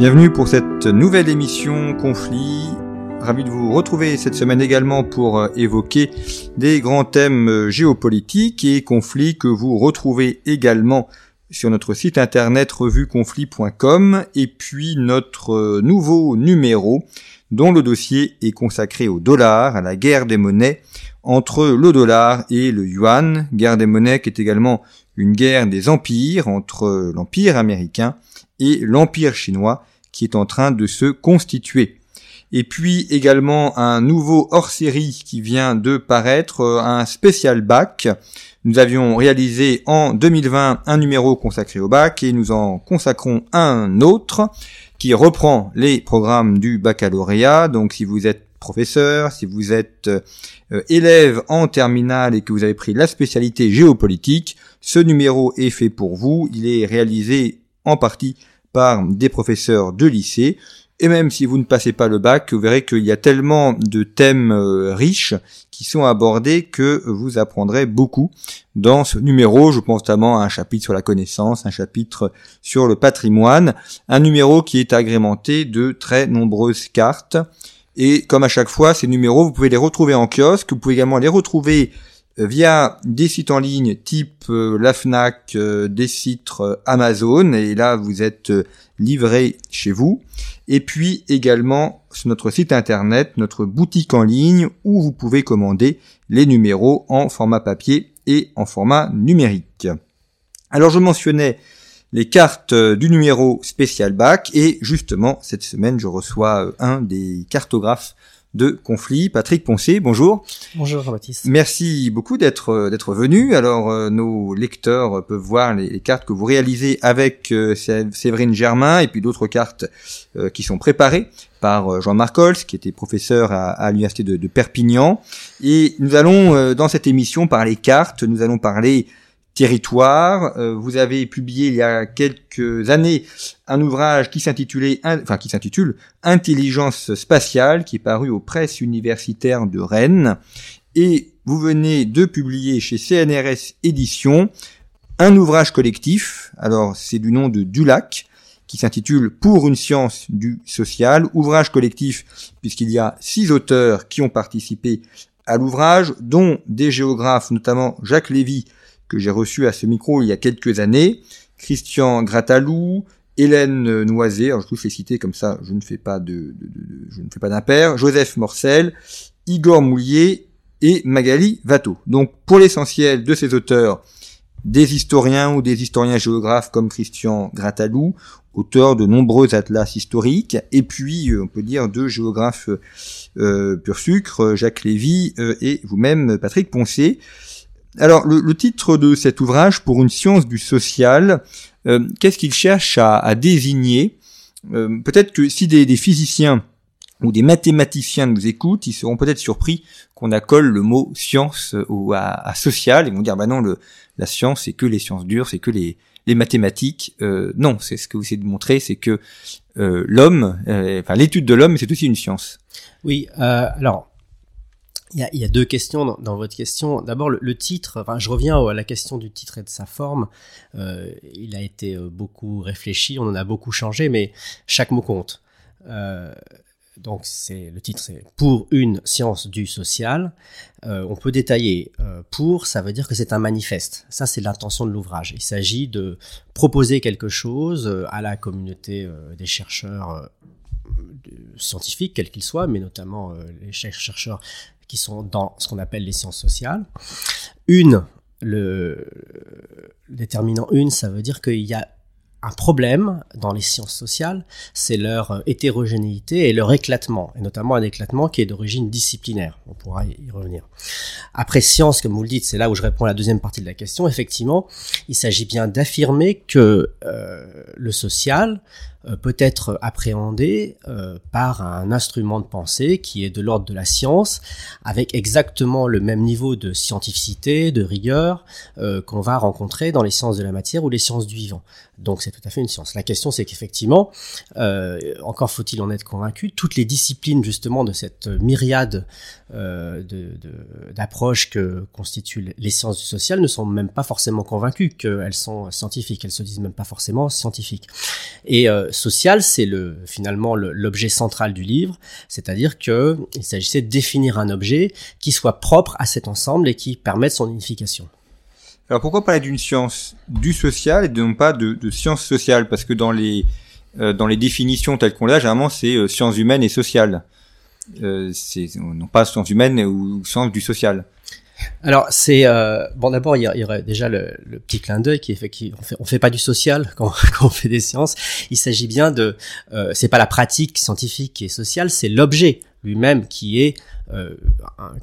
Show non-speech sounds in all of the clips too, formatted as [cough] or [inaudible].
Bienvenue pour cette nouvelle émission Conflit. Ravi de vous retrouver cette semaine également pour euh, évoquer des grands thèmes euh, géopolitiques et conflits que vous retrouvez également sur notre site internet revueconflit.com et puis notre euh, nouveau numéro dont le dossier est consacré au dollar, à la guerre des monnaies entre le dollar et le yuan, guerre des monnaies qui est également une guerre des empires entre l'empire américain et l'empire chinois qui est en train de se constituer. Et puis également un nouveau hors-série qui vient de paraître, euh, un spécial bac. Nous avions réalisé en 2020 un numéro consacré au bac et nous en consacrons un autre qui reprend les programmes du baccalauréat. Donc si vous êtes professeur, si vous êtes euh, élève en terminale et que vous avez pris la spécialité géopolitique, ce numéro est fait pour vous. Il est réalisé en partie par des professeurs de lycée. Et même si vous ne passez pas le bac, vous verrez qu'il y a tellement de thèmes euh, riches qui sont abordés que vous apprendrez beaucoup dans ce numéro. Je pense notamment à un chapitre sur la connaissance, un chapitre sur le patrimoine, un numéro qui est agrémenté de très nombreuses cartes. Et comme à chaque fois, ces numéros, vous pouvez les retrouver en kiosque, vous pouvez également les retrouver via des sites en ligne type euh, la Fnac, euh, des sites Amazon, et là vous êtes livré chez vous. Et puis également sur notre site internet, notre boutique en ligne, où vous pouvez commander les numéros en format papier et en format numérique. Alors je mentionnais les cartes du numéro spécial bac et justement cette semaine je reçois un des cartographes de conflit. Patrick Poncé, bonjour. Bonjour Jean-Baptiste. Merci beaucoup d'être euh, d'être venu. Alors euh, nos lecteurs peuvent voir les, cartes que vous réalisez avec euh, Séverine Germain et puis d'autres cartes qui sont préparées par Jean-Marc Holz, qui était professeur à, l'université de, de, Perpignan. Et nous allons dans cette émission parler cartes, nous allons parler territoire. Euh, vous avez publié il y a quelques années un ouvrage qui s'intitulait, enfin qui s'intitule Intelligence spatiale, qui est paru aux presses universitaires de Rennes. Et vous venez de publier chez CNRS Éditions un ouvrage collectif. Alors c'est du nom de Dulac qui s'intitule Pour une science du social, ouvrage collectif puisqu'il y a six auteurs qui ont participé à l'ouvrage, dont des géographes, notamment Jacques Lévy, que j'ai reçu à ce micro il y a quelques années, Christian Gratalou, Hélène Noisé, alors je trouve les citer comme ça, je ne fais pas de, je ne fais pas d'impair, Joseph Morcel, Igor Moulier et Magali Vato. Donc pour l'essentiel de ces auteurs, des historiens ou des historiens géographes comme Christian Gratalou, auteur de nombreux atlas historiques, et puis euh, on peut dire deux géographes euh, pur sucre, Jacques Lévy euh, et vous-même Patrick Poncé. Alors, le, titre de cet ouvrage, pour une science du social, euh, qu'est-ce qu'il cherche à, désigner? Euh, Peut-être que si des, physiciens ou des mathématiciens nous écoutent, ils seront peut-être surpris qu'on accole le mot science ou à, social. Ils vont dire, bah non, le, la science, c'est que les sciences dures, c'est que les, les mathématiques. Euh, non, c'est ce que vous essayez de montrer, c'est que l'homme, enfin l'étude de l'homme, c'est aussi une science. Oui, alors il y, a, deux questions dans, votre question. D'abord, le, titre, enfin, je reviens à la question du titre et de sa forme. Euh, il a été euh, beaucoup réfléchi, on en a beaucoup changé, mais chaque mot compte. Euh, donc, c'est le titre, c'est pour une science du social. On peut détailler. Pour, ça veut dire que c'est un manifeste. Ça, c'est l'intention de l'ouvrage. Il s'agit de proposer quelque chose à la communauté des chercheurs scientifiques, quels qu'ils soient, mais notamment les chercheurs qui sont dans ce qu'on appelle les sciences sociales. Une, le déterminant une, ça veut dire qu'il y a un problème dans les sciences sociales, c'est leur hétérogénéité et leur éclatement, et notamment un éclatement qui est d'origine disciplinaire. On pourra y revenir. Après science, comme vous le dites, c'est là où je réponds à la deuxième partie de la question. Effectivement, il s'agit bien d'affirmer que euh, le social euh, peut être appréhendé euh, par un instrument de pensée qui est de l'ordre de la science, avec exactement le même niveau de scientificité, de rigueur euh, qu'on va rencontrer dans les sciences de la matière ou les sciences du vivant. Donc c'est tout à fait une science. La question c'est qu'effectivement, encore faut-il en être convaincu, toutes les disciplines justement de cette myriade d'approches que constituent les sciences du social ne sont même pas forcément convaincues qu'elles sont scientifiques. Elles se disent même pas forcément scientifiques. Et social, c'est le finalement l'objet central du livre, c'est-à-dire que il s'agissait de définir un objet qui soit propre à cet ensemble et qui permette son unification. Alors pourquoi parler d'une science du social et non pas de, science sociale? Parce que dans les euh, dans les définitions telles qu'on l'a, généralement c'est euh, sciences humaines et sociales. Euh, c'est non pas sciences humaines ou sciences du social. Alors c'est euh, bon d'abord il y, aurait déjà le, petit clin d'œil qui fait qui on fait pas du social [laughs] quand, on fait des sciences. Il s'agit bien de euh, c'est pas la pratique scientifique qui est sociale, c'est l'objet lui-même qui est euh,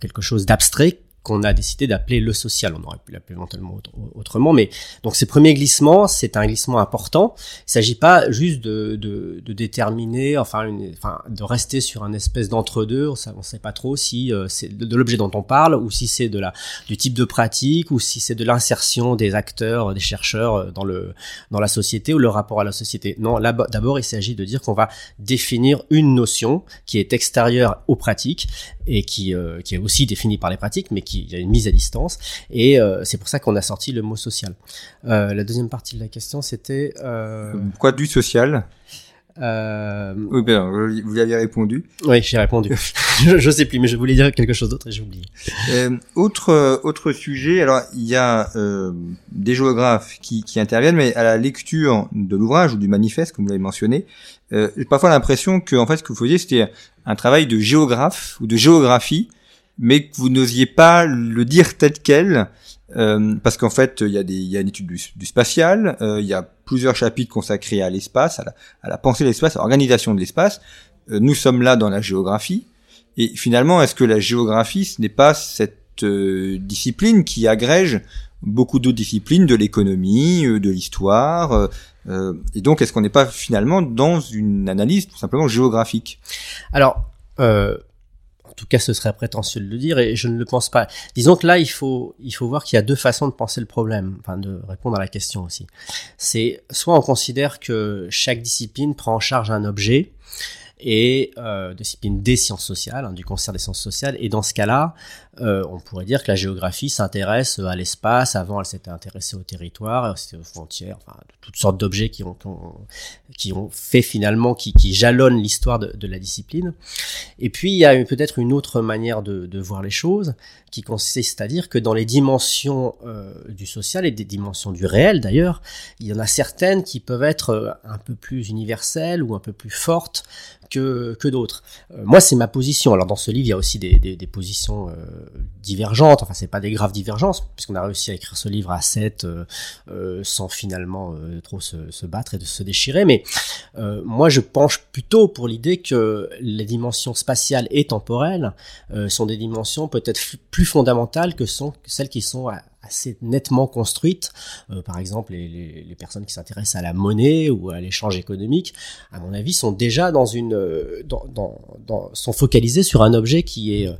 quelque chose d'abstrait qu'on a décidé d'appeler le social. On aurait pu l'appeler éventuellement autrement, mais donc ces premiers glissements, c'est un glissement important. Il s'agit pas juste de, de, de déterminer, enfin, enfin, de rester sur un espèce d'entre-deux. On ne sait pas trop si euh, c'est de, l'objet dont on parle ou si c'est de la du type de pratique ou si c'est de l'insertion des acteurs, des chercheurs euh, dans le dans la société ou le rapport à la société. Non, là d'abord, il s'agit de dire qu'on va définir une notion qui est extérieure aux pratiques et qui, euh, qui est aussi définie par les pratiques, mais qui a une mise à distance. Et euh, c'est pour ça qu'on a sorti le mot social. Euh, la deuxième partie de la question, c'était... Quoi du social? Euh... Oui, ben, vous y avez répondu. Oui, j'ai répondu. [laughs] je, je sais plus, mais je voulais dire quelque chose d'autre et j'ai oublié. Euh, autre autre sujet. Alors, il y a euh, des géographes qui, qui interviennent, mais à la lecture de l'ouvrage ou du manifeste, comme vous l'avez mentionné, euh, j'ai parfois l'impression que en fait, ce que vous faisiez, c'était un travail de géographe ou de géographie, mais que vous n'osiez pas le dire tel quel, euh, parce qu'en fait, il y, a des, il y a une étude du, spatial, euh, il y a plusieurs chapitres consacrés à l'espace, à la, à la, pensée de l'espace, à l'organisation de l'espace. Euh, nous sommes là dans la géographie. Et finalement, est-ce que la géographie, ce n'est pas cette euh, discipline qui agrège beaucoup d'autres disciplines, de l'économie, euh, de l'histoire, et donc, est-ce qu'on n'est pas finalement dans une analyse tout simplement géographique? Alors, euh, en tout cas, ce serait prétentieux de le dire, et je ne le pense pas. Disons que là, il faut, il faut voir qu'il y a deux façons de penser le problème, enfin de répondre à la question aussi. C'est soit on considère que chaque discipline prend en charge un objet, et euh, discipline des sciences sociales, hein, du concert des sciences sociales. Et dans ce cas-là, euh, on pourrait dire que la géographie s'intéresse à l'espace. Avant, elle s'était intéressée au territoire, aux frontières, enfin, toutes sortes d'objets qui ont, qui ont, fait finalement, qui, qui jalonnent l'histoire de, de, la discipline. Et puis, il y a peut-être une autre manière de, de, voir les choses, qui consiste à dire que dans les dimensions euh, du social et des dimensions du réel, d'ailleurs, il y en a certaines qui peuvent être euh, un peu plus universelles ou un peu plus fortes que, que d'autres. Euh, moi, c'est ma position. Alors, dans ce livre, il y a aussi des, des, des positions euh, divergentes. Enfin, c'est pas des graves divergences, puisqu'on a réussi à écrire ce livre à 7 euh, euh, sans finalement trop se, se, battre et de se déchirer. Mais moi, je penche plutôt pour l'idée que les dimensions spatiales et temporelles sont des dimensions peut-être plus fondamentales que sont celles qui sont assez nettement construites. Euh, par exemple, les, personnes qui s'intéressent à la monnaie ou à l'échange économique, à mon avis, sont déjà dans une, euh, sont focalisées sur un objet qui est euh,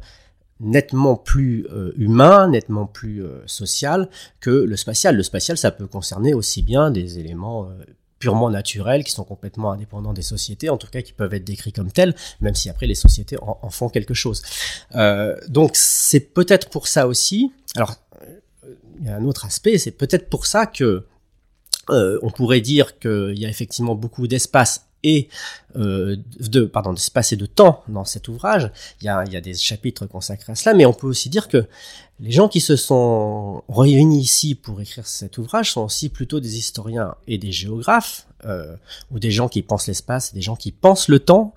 nettement plus humain, nettement plus social que le spatial. Le spatial, ça peut concerner aussi bien des éléments purement naturels qui sont complètement indépendants des sociétés, en tout cas qui peuvent être décrits comme tels, même si après les sociétés en, en font quelque chose. donc c'est peut-être pour ça aussi. Alors a un autre aspect, c'est peut-être pour ça que euh, on pourrait dire qu'il y a effectivement beaucoup d'espace et euh, de pardon d'espace et de temps dans cet ouvrage. Il y, a, des chapitres consacrés à cela, mais on peut aussi dire que les gens qui se sont réunis ici pour écrire cet ouvrage sont aussi plutôt des historiens et des géographes, euh, ou des gens qui pensent l'espace, des gens qui pensent le temps,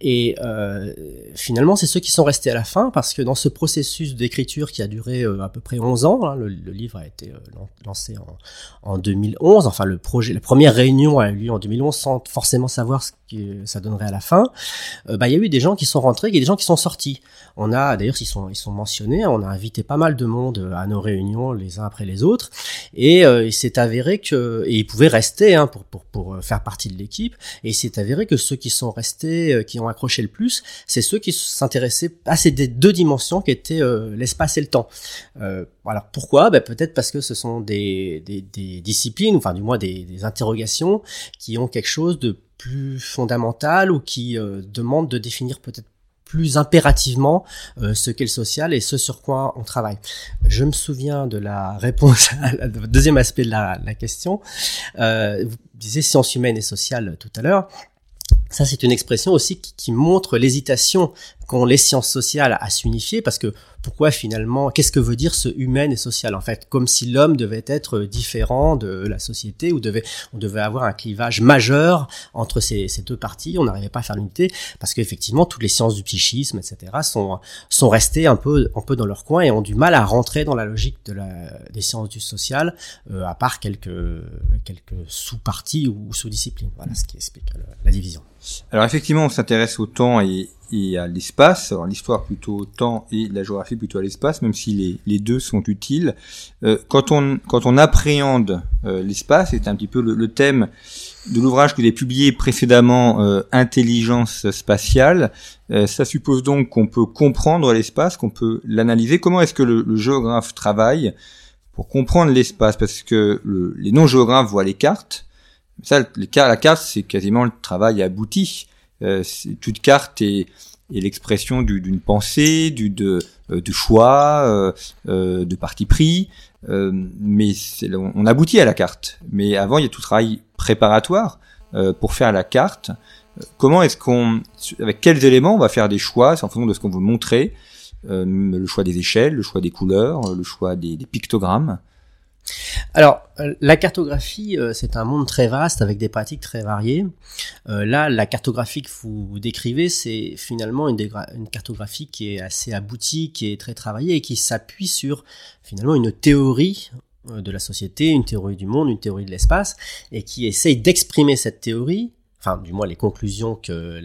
et euh, finalement, c'est ceux qui sont restés à la fin parce que dans ce processus d'écriture qui a duré euh, à peu près 11 ans, hein, le, livre a été euh, lancé en, en, 2011. Enfin, le projet, la première réunion a eu lieu en 2011 sans forcément savoir ce que ça donnerait à la fin. Euh, bah, il y a eu des gens qui sont rentrés, il y a des gens qui sont sortis. On a, d'ailleurs, ils sont, ils sont mentionnés. On a invité pas mal de monde à nos réunions les uns après les autres, et il s'est avéré que, et ils pouvaient rester hein, pour, pour, pour faire partie de l'équipe, et il s'est avéré que ceux qui sont restés euh, qui ont accroché le plus, c'est ceux qui s'intéressaient à ces deux dimensions qui étaient euh, l'espace et le temps. Euh, alors pourquoi? Ben, Peut-être parce que ce sont des, des, des, disciplines, enfin du moins des, interrogations qui ont quelque chose de plus fondamental ou qui demandent de définir peut-être plus impérativement euh, ce qu'est le social et ce sur quoi on travaille. Je me souviens de la réponse [laughs] à deuxième aspect de la, la question. Euh, vous disiez sciences humaines et sociales tout à l'heure. Ça, c'est une expression aussi qui, qui montre l'hésitation qu'ont les sciences sociales à s'unifier, parce que pourquoi finalement, qu'est-ce que veut dire ce humain et social En fait, comme si l'homme devait être différent de la société, ou devait, on devait avoir un clivage majeur entre ces, ces deux parties. On n'arrivait pas à faire l'unité parce qu'effectivement, toutes les sciences du psychisme, etc., sont sont restées un peu un peu dans leur coin et ont du mal à rentrer dans la logique de la des sciences du social, euh, à part quelques quelques sous-parties ou sous-disciplines. Voilà ce qui explique la division. Alors effectivement, on s'intéresse au temps et, à l'espace. Alors l'histoire plutôt au temps et la géographie plutôt à l'espace, même si les, deux sont utiles. Euh, quand on quand on appréhende euh, l'espace, c'est un petit peu le, thème de l'ouvrage que j'ai publié précédemment, euh, Intelligence spatiale. Ça suppose donc qu'on peut comprendre l'espace, qu'on peut l'analyser. Comment est-ce que le, le, géographe travaille pour comprendre l'espace? Parce que les non-géographes voient les cartes. Ça, les, la carte, c'est quasiment le travail abouti. Euh, toute carte est, est l'expression d'une pensée, du de, euh, de choix, euh, euh, de parti pris. Euh, mais on aboutit à la carte. Mais avant, il y a tout travail préparatoire pour faire la carte. Comment est-ce qu'on, avec quels éléments on va faire des choix, c'est en fonction de ce qu'on veut montrer, le choix des échelles, le choix des couleurs, le choix des, des pictogrammes. Alors, euh, la cartographie, euh, c'est un monde très vaste avec des pratiques très variées. Euh, là, la cartographie que vous décrivez, c'est finalement une, une, cartographie qui est assez aboutie, qui est très travaillée et qui s'appuie sur finalement une théorie de la société, une théorie du monde, une théorie de l'espace, et qui essaye d'exprimer cette théorie enfin du moins les conclusions que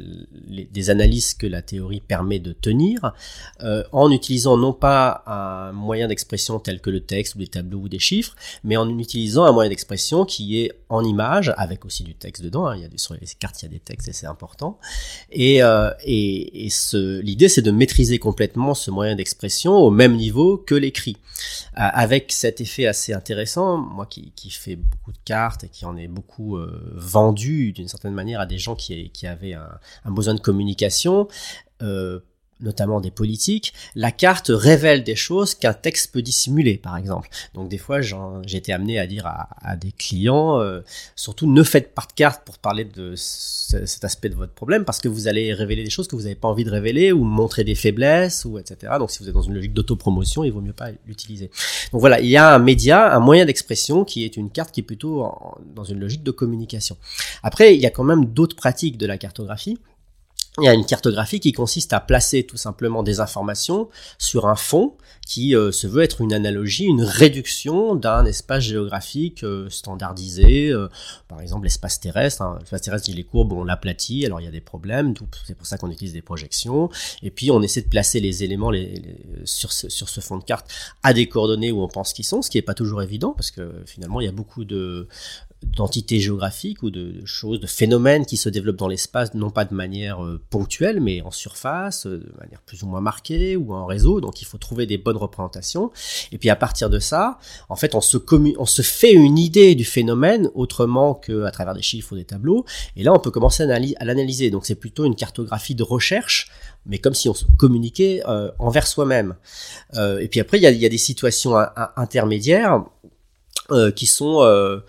des analyses que la théorie permet de tenir, euh, en utilisant non pas un moyen d'expression tel que le texte ou des tableaux ou des chiffres, mais en utilisant un moyen d'expression qui est en image, avec aussi du texte dedans. Hein, il y a sur les cartes, il y a des textes et c'est important. Et, euh, et, et ce, l'idée, c'est de maîtriser complètement ce moyen d'expression au même niveau que l'écrit, euh, avec cet effet assez intéressant. Moi, qui, qui fais beaucoup de cartes et qui en ai beaucoup vendu d'une certaine manière à des gens qui, avaient un, un, besoin de communication. Euh, notamment des politiques, la carte révèle des choses qu'un texte peut dissimuler, par exemple. Donc des fois, j'ai été amené à dire à, à des clients, euh, surtout ne faites pas de carte pour parler de cet aspect de votre problème, parce que vous allez révéler des choses que vous n'avez pas envie de révéler, ou montrer des faiblesses, ou etc. Donc si vous êtes dans une logique d'autopromotion, il vaut mieux pas l'utiliser. Donc voilà, il y a un média, un moyen d'expression qui est une carte qui est plutôt dans une logique de communication. Après, il y a quand même d'autres pratiques de la cartographie il y a une cartographie qui consiste à placer tout simplement des informations sur un fond qui euh, se veut être une analogie, une réduction d'un espace géographique euh, standardisé, euh, par exemple l'espace terrestre. Hein. L'espace terrestre, il est courbe, on l'aplatit, alors il y a des problèmes, c'est pour ça qu'on utilise des projections. Et puis on essaie de placer les éléments sur, ce, fond de carte à des coordonnées où on pense qu'ils sont, ce qui n'est pas toujours évident, parce que finalement il y a beaucoup de, d'entités géographiques ou de choses, de phénomènes qui se développent dans l'espace, non pas de manière ponctuelle, mais en surface, de manière plus ou moins marquée ou en réseau. Donc il faut trouver des bonnes représentations. Et puis à partir de ça, en fait, on se, on se fait une idée du phénomène autrement qu'à travers des chiffres ou des tableaux. Et là, on peut commencer à, l'analyser. Donc c'est plutôt une cartographie de recherche mais comme si on se communiquait euh, envers soi-même. Euh, et puis après, il y a, des situations intermédiaires euh, qui sont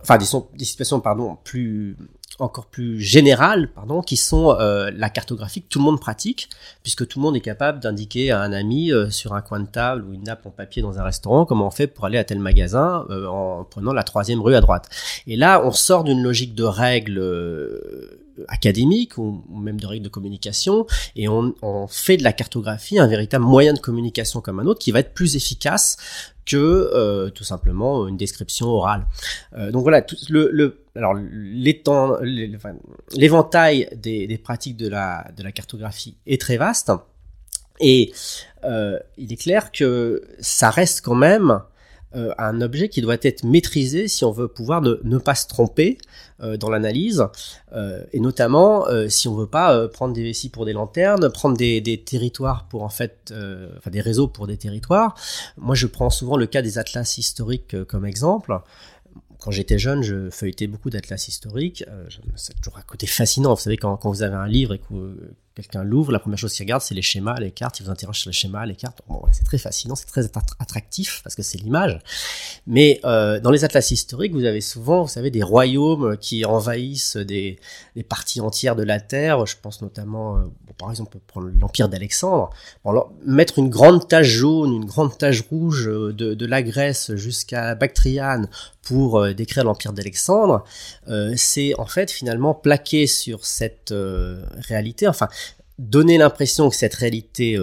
enfin des, des, situations pardon plus encore plus générales pardon qui sont euh, la cartographie que tout le monde pratique puisque tout le monde est capable d'indiquer à un ami euh, sur un coin de table ou une nappe en papier dans un restaurant comment on fait pour aller à tel magasin en prenant la troisième rue à droite. Et là on sort d'une logique de règles académique ou, même de règles de communication et on, on, fait de la cartographie un véritable moyen de communication comme un autre qui va être plus efficace que euh, tout simplement une description orale. Euh, donc voilà, tout, le, le, alors l'éventail des, des, pratiques de la, de la cartographie est très vaste et euh, il est clair que ça reste quand même euh, un objet qui doit être maîtrisé si on veut pouvoir ne, pas se tromper euh, dans l'analyse, euh, et notamment si on veut pas prendre des vessies pour des lanternes, prendre des, territoires pour en fait, enfin des réseaux pour des territoires. Moi, je prends souvent le cas des atlas historiques comme exemple quand j'étais jeune, je feuilletais beaucoup d'atlas historiques. C'est toujours un côté fascinant. Vous savez, quand, quand vous avez un livre et que quelqu'un l'ouvre, la première chose qu'il regarde, c'est les schémas, les cartes. Il vous interroge sur les schémas, les cartes. Bon, c'est très fascinant, c'est très attractif parce que c'est l'image. Mais euh, dans les atlas historiques, vous avez souvent, vous savez, des royaumes qui envahissent des, des parties entières de la Terre. Je pense notamment, euh, bon, par exemple, prendre l'empire d'Alexandre. Bon, mettre une grande tache jaune, une grande tache rouge euh, de, de la Grèce jusqu'à Bactriane pour euh, décrire l'empire d'Alexandre, euh, c'est en fait finalement plaquer sur cette euh, réalité, enfin donner l'impression que cette réalité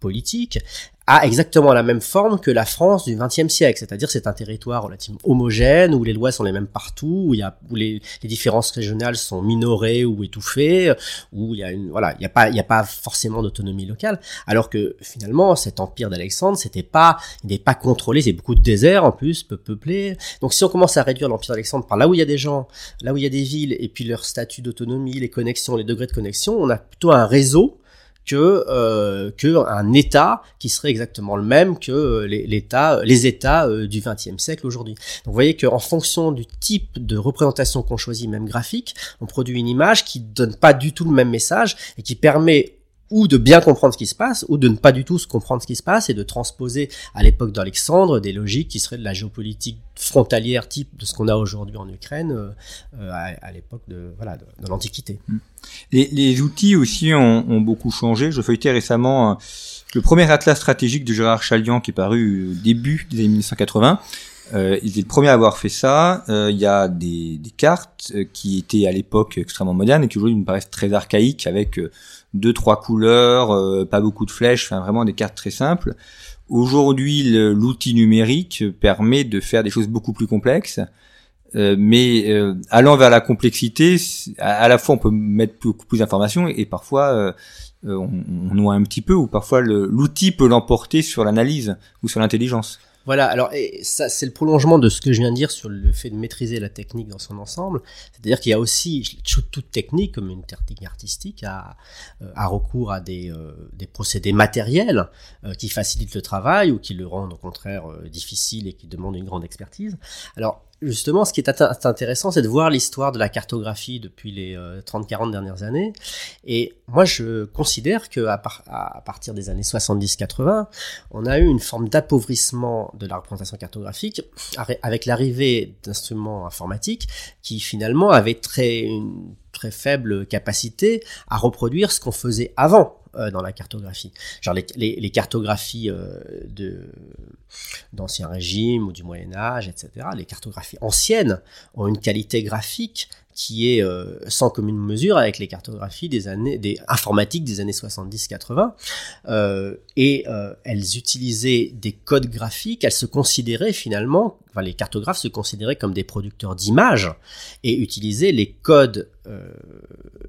politique a exactement la même forme que la France du XXe siècle, c'est-à-dire c'est un territoire relativement homogène où les lois sont les mêmes partout, où il y a où les, les différences régionales sont minorées ou étouffées, où il y a une voilà, il y a pas il y a pas forcément d'autonomie locale, alors que finalement cet empire d'Alexandre c'était pas il n'est pas contrôlé, c'est beaucoup de déserts en plus, peu peuplé. Donc si on commence à réduire l'empire d'Alexandre par là où il y a des gens, là où il y a des villes et puis leur statut d'autonomie, les connexions, les degrés de connexion, on a plutôt un réseau que euh, que un État qui serait exactement le même que euh, l'État, les États euh, du XXe siècle aujourd'hui. Donc vous voyez qu'en fonction du type de représentation qu'on choisit, même graphique, on produit une image qui donne pas du tout le même message et qui permet ou de bien comprendre ce qui se passe, ou de ne pas du tout se comprendre ce qui se passe, et de transposer à l'époque d'Alexandre des logiques qui seraient de la géopolitique frontalière type de ce qu'on a aujourd'hui en Ukraine euh, euh, à, l'époque de voilà de, l'Antiquité. Mm. Les, outils aussi ont, beaucoup changé. Je feuilletais récemment euh, le premier atlas stratégique de Gérard Chalian qui est paru début des années 1980. Euh, il est le premier à avoir fait ça. Euh, il y a des, des cartes qui étaient à l'époque extrêmement modernes et qui aujourd'hui me paraissent très archaïques avec deux trois couleurs, euh, pas beaucoup de flèches, enfin vraiment des cartes très simples. Aujourd'hui, l'outil numérique permet de faire des choses beaucoup plus complexes. Euh, mais euh, allant vers la complexité, à, la fois on peut mettre beaucoup plus d'informations et, parfois on, on noie un petit peu ou parfois l'outil peut l'emporter sur l'analyse ou sur l'intelligence. Voilà, alors et ça c'est le prolongement de ce que je viens de dire sur le fait de maîtriser la technique dans son ensemble. C'est-à-dire qu'il y a aussi toute technique comme une technique artistique à, euh, à recours à des, euh, des procédés matériels euh, qui facilitent le travail ou qui le rendent au contraire difficile et qui demandent une grande expertise. Alors justement, ce qui est intéressant, c'est de voir l'histoire de la cartographie depuis les 30-40 dernières années. Et moi, je considère que à, partir des années 70-80, on a eu une forme d'appauvrissement de la représentation cartographique avec l'arrivée d'instruments informatiques qui finalement avaient très une très faible capacité à reproduire ce qu'on faisait avant euh, dans la cartographie. Genre les, les, cartographies euh, d'ancien régime ou du Moyen Âge, etc. Les cartographies anciennes ont une qualité graphique qui est euh, sans commune mesure avec les cartographies des années des informatiques des années 70-80 euh, et euh, elles utilisaient des codes graphiques elles se considéraient finalement enfin les cartographes se considéraient comme des producteurs d'images et utilisaient les codes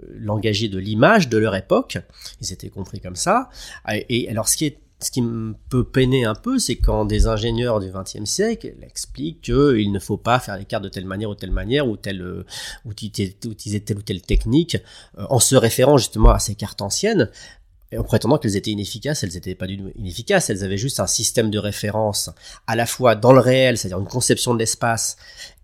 langagiers de l'image de leur époque. Ils étaient compris comme ça. Et alors ce qui est ce qui me peut peiner un peu, c'est quand des ingénieurs du XXe siècle expliquent qu'il ne faut pas faire les cartes de telle manière ou telle manière, ou, telle, euh, utiliser telle ou telle technique, euh, en se référant justement à ces cartes anciennes, en prétendant qu'elles étaient inefficaces, elles n'étaient pas du tout inefficaces, elles avaient juste un système de référence à la fois dans le réel, c'est-à-dire une conception de l'espace,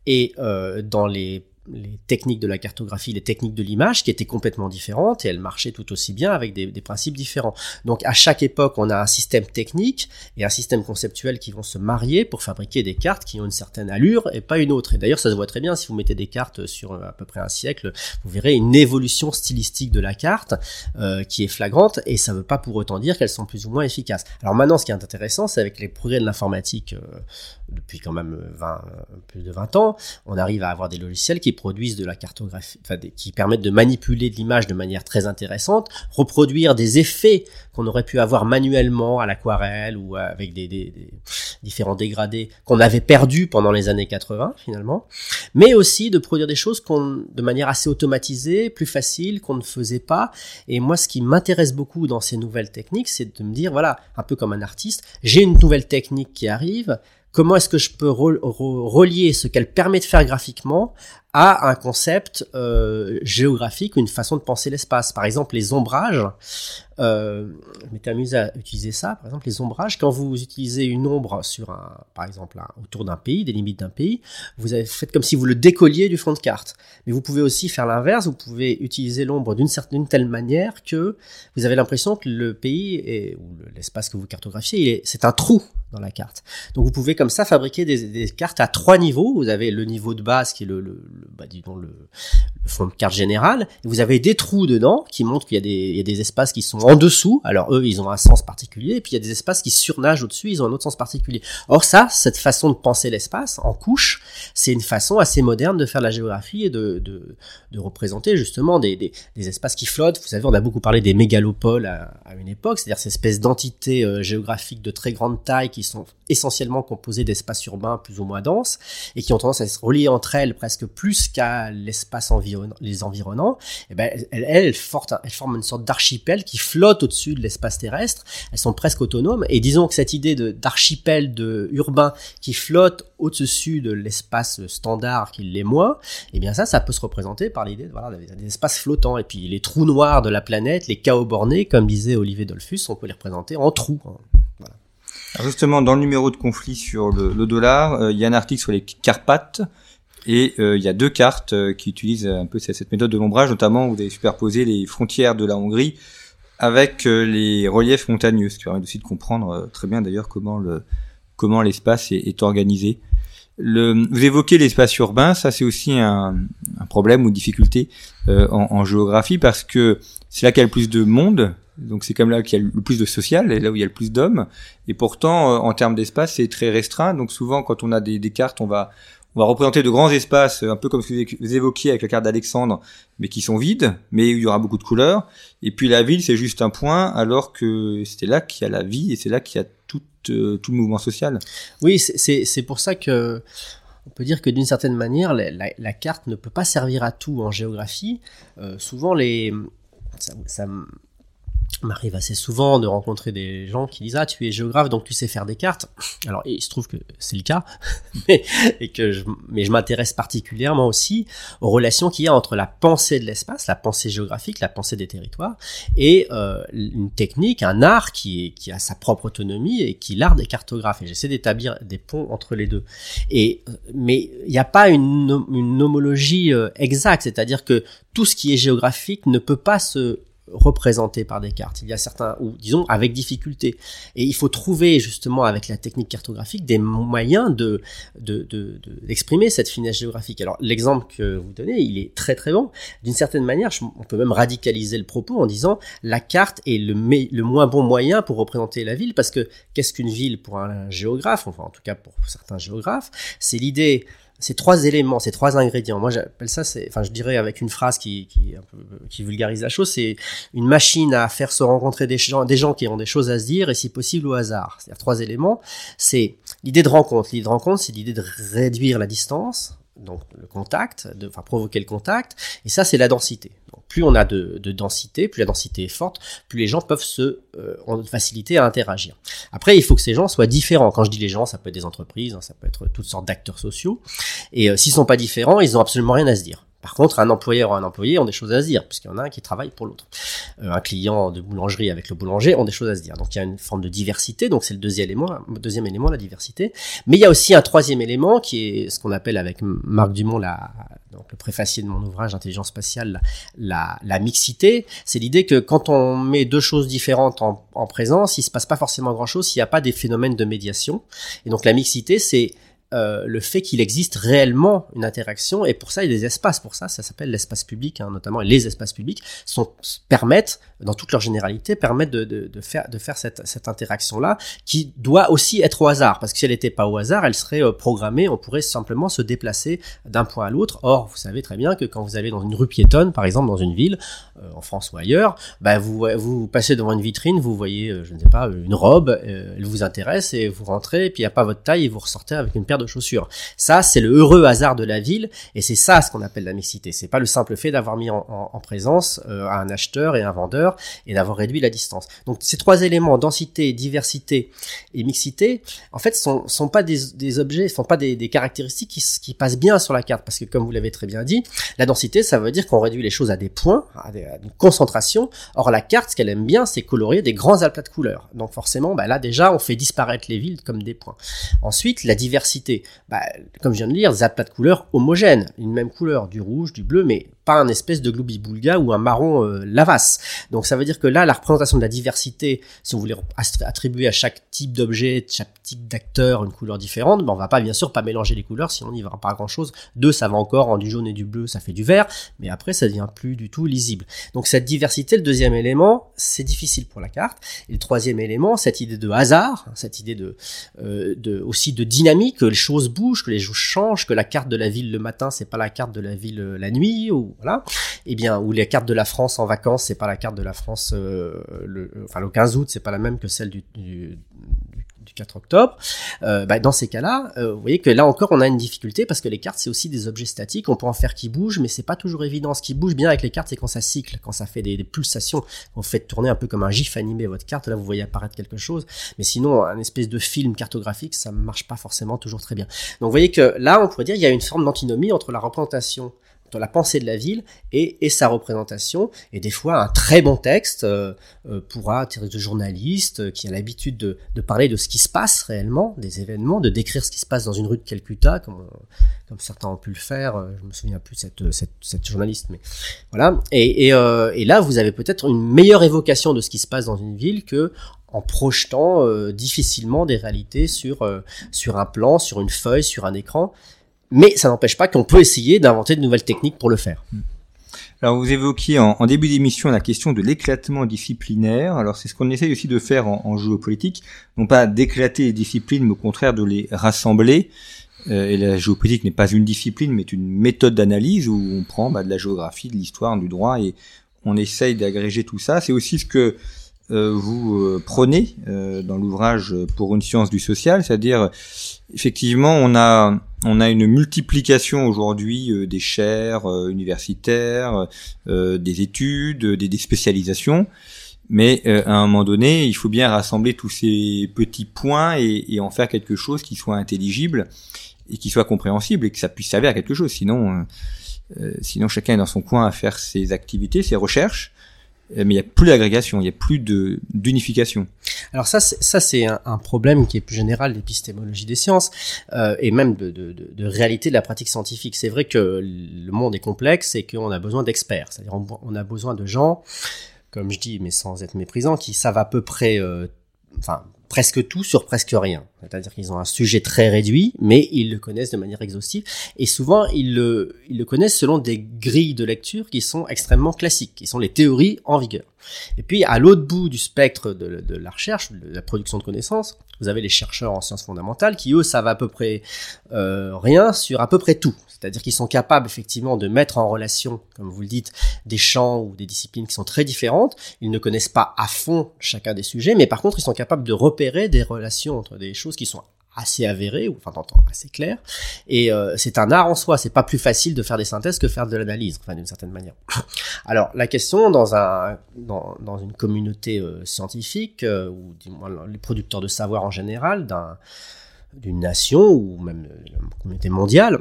et euh, dans les les techniques de la cartographie, les techniques de l'image qui étaient complètement différentes et elles marchaient tout aussi bien avec des, principes différents. Donc à chaque époque, on a un système technique et un système conceptuel qui vont se marier pour fabriquer des cartes qui ont une certaine allure et pas une autre. Et d'ailleurs, ça se voit très bien si vous mettez des cartes sur euh, à peu près un siècle, vous verrez une évolution stylistique de la carte euh, qui est flagrante et ça ne veut pas pour autant dire qu'elles sont plus ou moins efficaces. Alors maintenant, ce qui est intéressant, c'est avec les progrès de l'informatique euh, depuis quand même 20, plus de 20 ans, on arrive à avoir des logiciels qui produisent de la cartographie, qui permettent de manipuler l'image de manière très intéressante, reproduire des effets qu'on aurait pu avoir manuellement à l'aquarelle ou avec des, des, des, différents dégradés qu'on avait perdus pendant les années 80 finalement, mais aussi de produire des choses qu'on, de manière assez automatisée, plus facile, qu'on ne faisait pas. Et moi, ce qui m'intéresse beaucoup dans ces nouvelles techniques, c'est de me dire, voilà, un peu comme un artiste, j'ai une nouvelle technique qui arrive, comment est-ce que je peux relier ce qu'elle permet de faire graphiquement à un concept euh, géographique, une façon de penser l'espace. Par exemple, les ombrages euh, je m'étais amusé à utiliser ça, par exemple les ombrages. Quand vous utilisez une ombre sur un, par exemple, autour d'un pays, des limites d'un pays, vous avez fait comme si vous le décolliez du fond de carte. Mais vous pouvez aussi faire l'inverse. Vous pouvez utiliser l'ombre d'une certaine, telle manière que vous avez l'impression que le pays et ou l'espace que vous cartographiez, c'est un trou dans la carte. Donc vous pouvez comme ça fabriquer des, des, cartes à trois niveaux. Vous avez le niveau de base qui est le, le, le bah, disons le, le, fond de carte général. Et vous avez des trous dedans qui montrent qu'il y, a des, il y a des espaces qui sont en dessous. Alors eux, ils ont un sens particulier. Et puis il y a des espaces qui surnagent au-dessus. Ils ont un autre sens particulier. Or ça, cette façon de penser l'espace en couche, c'est une façon assez moderne de faire la géographie et de, de, représenter justement des, des, espaces qui flottent. Vous savez, on a beaucoup parlé des mégalopoles à, une époque, c'est-à-dire ces espèces d'entités euh, géographiques de très grande taille qui sont essentiellement composées d'espaces urbains plus ou moins denses et qui ont tendance à se relier entre elles presque plus qu'à l'espace environnant, les environnants. Et eh ben, elles, forment une sorte d'archipel qui flotte au-dessus de l'espace terrestre. Elles sont presque autonomes. Et disons que cette idée d'archipel de, urbain qui flotte au-dessus de l'espace standard qui l'est moins, eh bien ça, ça peut se représenter par l'idée voilà, des espaces flottants. Et puis les trous noirs de la planète, les chaos bornés, comme disait Olivier Dolphus, on peut les représenter en trous. Hein. Justement, dans le numéro de conflit sur le, dollar, euh, il y a un article sur les Carpates. Et euh, il y a deux cartes euh, qui utilisent un peu cette, méthode de l'ombrage, notamment vous avez superposé les frontières de la Hongrie avec euh, les reliefs montagneux, ce qui permet aussi de comprendre euh, très bien d'ailleurs comment le comment l'espace est, est, organisé. Le, vous évoquez l'espace urbain, ça c'est aussi un, un, problème ou difficulté euh, en, en, géographie parce que c'est là qu'il y a le plus de monde, donc c'est comme là qu'il y a le plus de social, et là où il y a le plus d'hommes, et pourtant en termes d'espace c'est très restreint. Donc souvent quand on a des, des cartes, on va on va représenter de grands espaces, un peu comme ce que vous évoquiez avec la carte d'Alexandre, mais qui sont vides, mais où il y aura beaucoup de couleurs. Et puis la ville, c'est juste un point, alors que c'était là qu'il y a la vie et c'est là qu'il y a tout, euh, tout le mouvement social. Oui, c'est pour ça que on peut dire que d'une certaine manière, la, la, la, carte ne peut pas servir à tout en géographie. Euh, souvent, les ça, ça m'arrive assez souvent de rencontrer des gens qui disent ah tu es géographe donc tu sais faire des cartes alors il se trouve que c'est le cas [laughs] mais et que je, mais je m'intéresse particulièrement aussi aux relations qu'il y a entre la pensée de l'espace la pensée géographique la pensée des territoires et euh, une technique un art qui est, qui a sa propre autonomie et qui l'art des cartographes. Et j'essaie d'établir des ponts entre les deux. Et mais il n'y a pas une, une homologie euh, exacte c'est-à-dire que tout ce qui est géographique ne peut pas se représentés par des cartes. Il y a certains, ou disons avec difficulté. Et il faut trouver justement avec la technique cartographique des moyens de d'exprimer de, de, cette finesse géographique. Alors l'exemple que vous donnez, il est très très bon. D'une certaine manière, on peut même radicaliser le propos en disant la carte est le, le moins bon moyen pour représenter la ville parce que qu'est-ce qu'une ville pour un géographe, enfin en tout cas pour certains géographes, c'est l'idée ces trois éléments, ces trois ingrédients. Moi, j'appelle ça, c'est, enfin, je dirais avec une phrase qui, qui, qui vulgarise la chose, c'est une machine à faire se rencontrer des gens, des gens qui ont des choses à se dire et si possible au hasard. C'est-à-dire trois éléments. C'est l'idée de rencontre. L'idée de rencontre, c'est l'idée de réduire la distance, donc le contact, de, enfin provoquer le contact, et ça c'est la densité. Plus on a de, de, densité, plus la densité est forte, plus les gens peuvent se euh, ont facilité à interagir. Après, il faut que ces gens soient différents. Quand je dis les gens, ça peut être des entreprises, hein, ça peut être toutes sortes d'acteurs sociaux, et euh, s'ils sont pas différents, ils ont absolument rien à se dire. Par contre, un employeur ou un employé ont des choses à se dire, puisqu'il y en a un qui travaille pour l'autre. Euh, un client de boulangerie avec le boulanger ont des choses à se dire. Donc il y a une forme de diversité, donc c'est le deuxième élément, deuxième élément, la diversité. Mais il y a aussi un troisième élément qui est ce qu'on appelle avec Marc Dumont la, donc le préfacier de mon ouvrage Intelligence spatiale, la, la mixité. C'est l'idée que quand on met deux choses différentes en, en présence, il se passe pas forcément grand chose s'il n'y a pas des phénomènes de médiation. Et donc la mixité, c'est euh, le fait qu'il existe réellement une interaction et pour ça il y a des espaces pour ça. Ça s'appelle l'espace public hein, notamment les espaces publics sont permettent dans toute leur généralité permettent de, de, de faire de faire cette, cette interaction là qui doit aussi être au hasard. Parce que si elle n'était pas au hasard elle serait euh, programmée on pourrait simplement se déplacer d'un point à l'autre. Or vous savez très bien que quand vous allez dans une rue piétonne par exemple dans une ville euh, en France ou ailleurs bah vous vous passez devant une vitrine vous voyez je ne sais pas une robe elle vous intéresse et vous rentrez et puis il n'y a pas votre taille et vous ressortez avec une paire de chaussures. Ça, c'est le heureux hasard de la ville, et c'est ça ce qu'on appelle la mixité. C'est pas le simple fait d'avoir mis en, en, présence euh, un acheteur et un vendeur et d'avoir réduit la distance. Donc ces trois éléments, densité, diversité et mixité, en fait, sont, sont pas des, objets, sont pas des, caractéristiques qui, passent bien sur la carte, parce que comme vous l'avez très bien dit, la densité, ça veut dire qu'on réduit les choses à des points, à, des, une concentration. Or la carte, ce qu'elle aime bien, c'est colorier des grands aplats de couleurs. Donc forcément, bah, là déjà, on fait disparaître les villes comme des points. Ensuite, la diversité. Bah, comme je viens de lire, des aplats de couleurs homogènes, une même couleur, du rouge, du bleu, mais pas un espèce de gloubi-boulga ou un marron euh, lavas. Donc ça veut dire que là, la représentation de la diversité, si on voulait attribuer à chaque type d'objet, chaque type d'acteur une couleur différente, ben on va pas bien sûr pas mélanger les couleurs, sinon on n'y verra pas grand chose. Deux, ça va encore en du jaune et du bleu, ça fait du vert, mais après ça devient plus du tout lisible. Donc cette diversité, le deuxième élément, c'est difficile pour la carte. Et le troisième élément, cette idée de hasard, cette idée de, euh, de aussi de dynamique, choses bougent, que les choses changent, que la carte de la ville le matin, c'est pas la carte de la ville euh, la nuit, ou voilà, eh bien où les cartes de la France en vacances, c'est pas la carte de la France euh, le, enfin le 15 août, c'est pas la même que celle du, du 4 octobre. Euh, bah, dans ces cas-là, euh, vous voyez que là encore on a une difficulté parce que les cartes c'est aussi des objets statiques, on peut en faire qui bougent, mais c'est pas toujours évident. Ce qui bouge bien avec les cartes, c'est quand ça cycle, quand ça fait des, pulsations, on fait tourner un peu comme un gif animé votre carte. Là vous voyez apparaître quelque chose, mais sinon un espèce de film cartographique, ça marche pas forcément toujours très bien. Donc vous voyez que là on pourrait dire il y a une forme d'antinomie entre la représentation la pensée de la ville et, sa représentation. Et des fois, un très bon texte euh, euh pourra attirer de journalistes euh, qui a l'habitude de, parler de ce qui se passe réellement, des événements, de décrire ce qui se passe dans une rue de Calcutta, comme, comme certains ont pu le faire. Euh, je me souviens plus de cette, journaliste, mais voilà. Et, euh, là, vous avez peut-être une meilleure évocation de ce qui se passe dans une ville que en projetant euh, difficilement des réalités sur un plan, sur une feuille, sur un écran mais ça n'empêche pas qu'on peut essayer d'inventer de nouvelles techniques pour le faire. Alors vous évoquiez en, début d'émission la question de l'éclatement disciplinaire. Alors c'est ce qu'on essaye aussi de faire en, en géopolitique, non pas d'éclater les disciplines, mais au contraire de les rassembler. Euh, et la géopolitique n'est pas une discipline, mais une méthode d'analyse où on prend bah, de la géographie, de l'histoire, du droit, et on essaye d'agréger tout ça. C'est aussi ce que euh, vous euh, prenez euh, dans l'ouvrage pour une science du social, c'est-à-dire effectivement on a on a une multiplication aujourd'hui des chaires universitaires, des études, des, des spécialisations, mais à un moment donné il faut bien rassembler tous ces petits points et, et, en faire quelque chose qui soit intelligible et qui soit compréhensible et que ça puisse servir à quelque chose. Sinon, sinon chacun est dans son coin à faire ses activités, ses recherches euh, mais il n'y a plus d'agrégation, il n'y a plus d'unification. Alors ça, ça c'est un, problème qui est plus général d'épistémologie des sciences euh, et même de, de, réalité de la pratique scientifique. C'est vrai que le monde est complexe et qu'on a besoin d'experts, c'est-à-dire on, on, a besoin de gens, comme je dis, mais sans être méprisant, qui savent à peu près, euh, enfin presque tout sur presque rien. C'est-à-dire qu'ils ont un sujet très réduit, mais ils le connaissent de manière exhaustive. Et souvent, ils le, ils le connaissent selon des grilles de lecture qui sont extrêmement classiques, qui sont les théories en vigueur. Et puis, à l'autre bout du spectre de, de, la recherche, de la production de connaissances, vous avez les chercheurs en sciences fondamentales qui, eux, savent à peu près euh, rien sur à peu près tout. C'est-à-dire qu'ils sont capables effectivement de mettre en relation, comme vous le dites, des champs ou des disciplines qui sont très différentes. Ils ne connaissent pas à fond chacun des sujets, mais par contre, ils sont capables de repérer des relations entre des choses qui sont assez avérées ou enfin assez claires et euh, c'est un art en soi. C'est pas plus facile de faire des synthèses que faire de l'analyse enfin d'une certaine manière. Alors la question dans un dans, dans une communauté euh, scientifique euh, ou du moins les producteurs de savoir en général d'un d'une nation ou même une communauté mondiale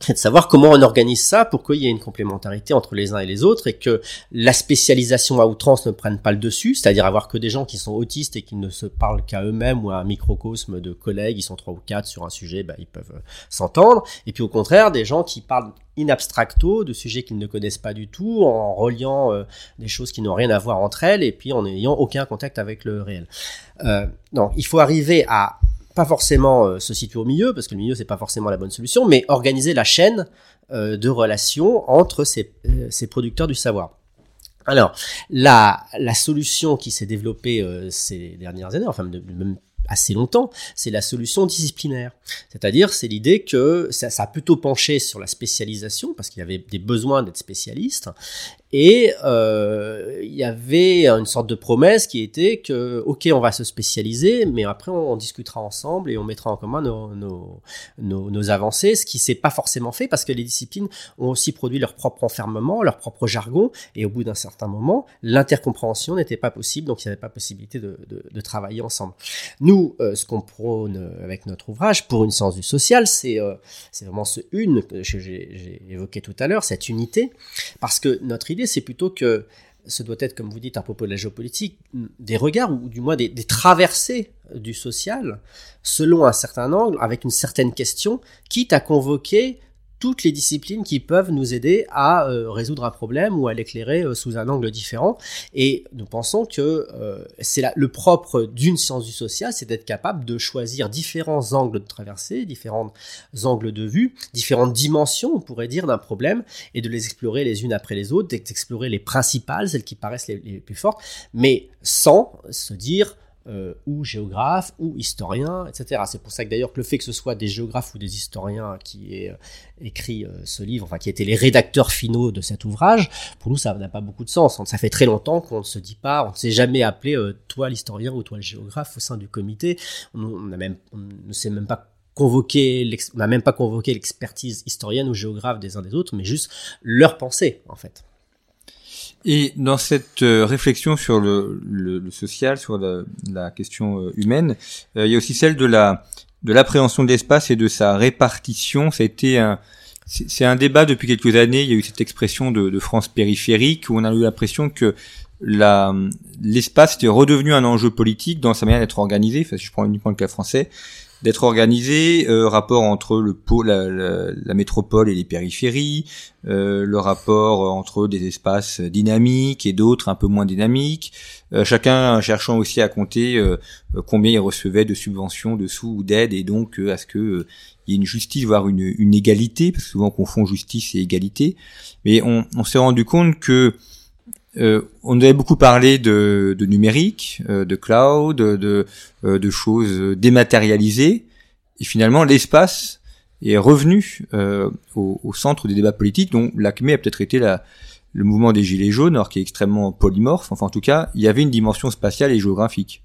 c'est de savoir comment on organise ça pour qu'il y ait une complémentarité entre les uns et les autres et que la spécialisation à outrance ne prenne pas le dessus, c'est-à-dire avoir que des gens qui sont autistes et qui ne se parlent qu'à eux-mêmes ou à un microcosme de collègues, ils sont trois ou quatre sur un sujet, bah, ils peuvent euh, s'entendre, et puis au contraire des gens qui parlent in abstracto de sujets qu'ils ne connaissent pas du tout, en reliant euh, des choses qui n'ont rien à voir entre elles et puis en n'ayant aucun contact avec le réel. Euh, donc il faut arriver à pas forcément euh, se situer au milieu, parce que le milieu c'est pas forcément la bonne solution, mais organiser la chaîne euh, de relations entre ces, euh, ces, producteurs du savoir. Alors, la, la solution qui s'est développée ces dernières années, enfin même assez longtemps, c'est la solution disciplinaire. C'est-à-dire, c'est l'idée que ça, ça, a plutôt penché sur la spécialisation, parce qu'il y avait des besoins d'être spécialiste, Et euh, il y avait une sorte de promesse qui était que, ok, on va se spécialiser, mais après on, discutera ensemble et on mettra en commun nos, nos, nos, avancées, ce qui s'est pas forcément fait parce que les disciplines ont aussi produit leur propre enfermement, leur propre jargon, et au bout d'un certain moment, l'intercompréhension n'était pas possible, donc il n'y avait pas possibilité de, de, travailler ensemble. Nous, euh, ce qu'on prône avec notre ouvrage pour une science du social, c'est euh, vraiment ce une que j'ai évoqué tout à l'heure, cette unité, parce que notre idée, c'est plutôt que ce doit être, comme vous dites à propos de la géopolitique, des regards ou du moins des, traversées du social selon un certain angle, avec une certaine question, quitte à convoquer toutes les disciplines qui peuvent nous aider à euh, résoudre un problème ou à l'éclairer euh, sous un angle différent. Et nous pensons que euh, c'est le propre d'une science du social, c'est d'être capable de choisir différents angles de traversée, différents angles de vue, différentes dimensions, on pourrait dire, d'un problème, et de les explorer les unes après les autres, d'explorer les principales, celles qui paraissent les, les plus fortes, mais sans se dire euh, ou géographes, ou historiens, etc. C'est pour ça que d'ailleurs que le fait que ce soit des géographes ou des historiens qui aient euh, écrit euh, ce livre, enfin qui étaient les rédacteurs finaux de cet ouvrage, pour nous ça n'a pas beaucoup de sens. Ça fait très longtemps qu'on ne se dit pas, on ne s'est jamais appelé toi l'historien ou toi le géographe au sein du comité. On, ne sait même pas on n'a même pas convoqué l'expertise historienne ou géographe des uns des autres, mais juste leur pensée en fait. Et dans cette euh, réflexion sur le, le, social, sur la, la question euh, humaine, euh, il y a aussi celle de la de l'appréhension de l'espace et de sa répartition. Ça a été un c'est un débat depuis quelques années. Il y a eu cette expression de, de France périphérique où on a eu l'impression que l'espace était redevenu un enjeu politique dans sa manière d'être organisé. Enfin, si je prends uniquement le cas français, d'être organisé, euh, rapport entre le pôle, la, la, métropole et les périphéries, euh, le rapport entre des espaces dynamiques et d'autres un peu moins dynamiques, euh, chacun cherchant aussi à compter euh, combien il recevait de subventions, de sous ou d'aides, et donc à ce que il y ait une justice, voire une, une, égalité, parce que souvent on confond justice et égalité. Mais on, on s'est rendu compte que euh, on avait beaucoup parlé de, numérique, euh, de cloud, de, euh, de, choses dématérialisées, et finalement l'espace est revenu au, centre des débats politiques, dont l'ACME a peut-être été la, le mouvement des Gilets jaunes, alors qui est extrêmement polymorphe, enfin en tout cas, il y avait une dimension spatiale et géographique.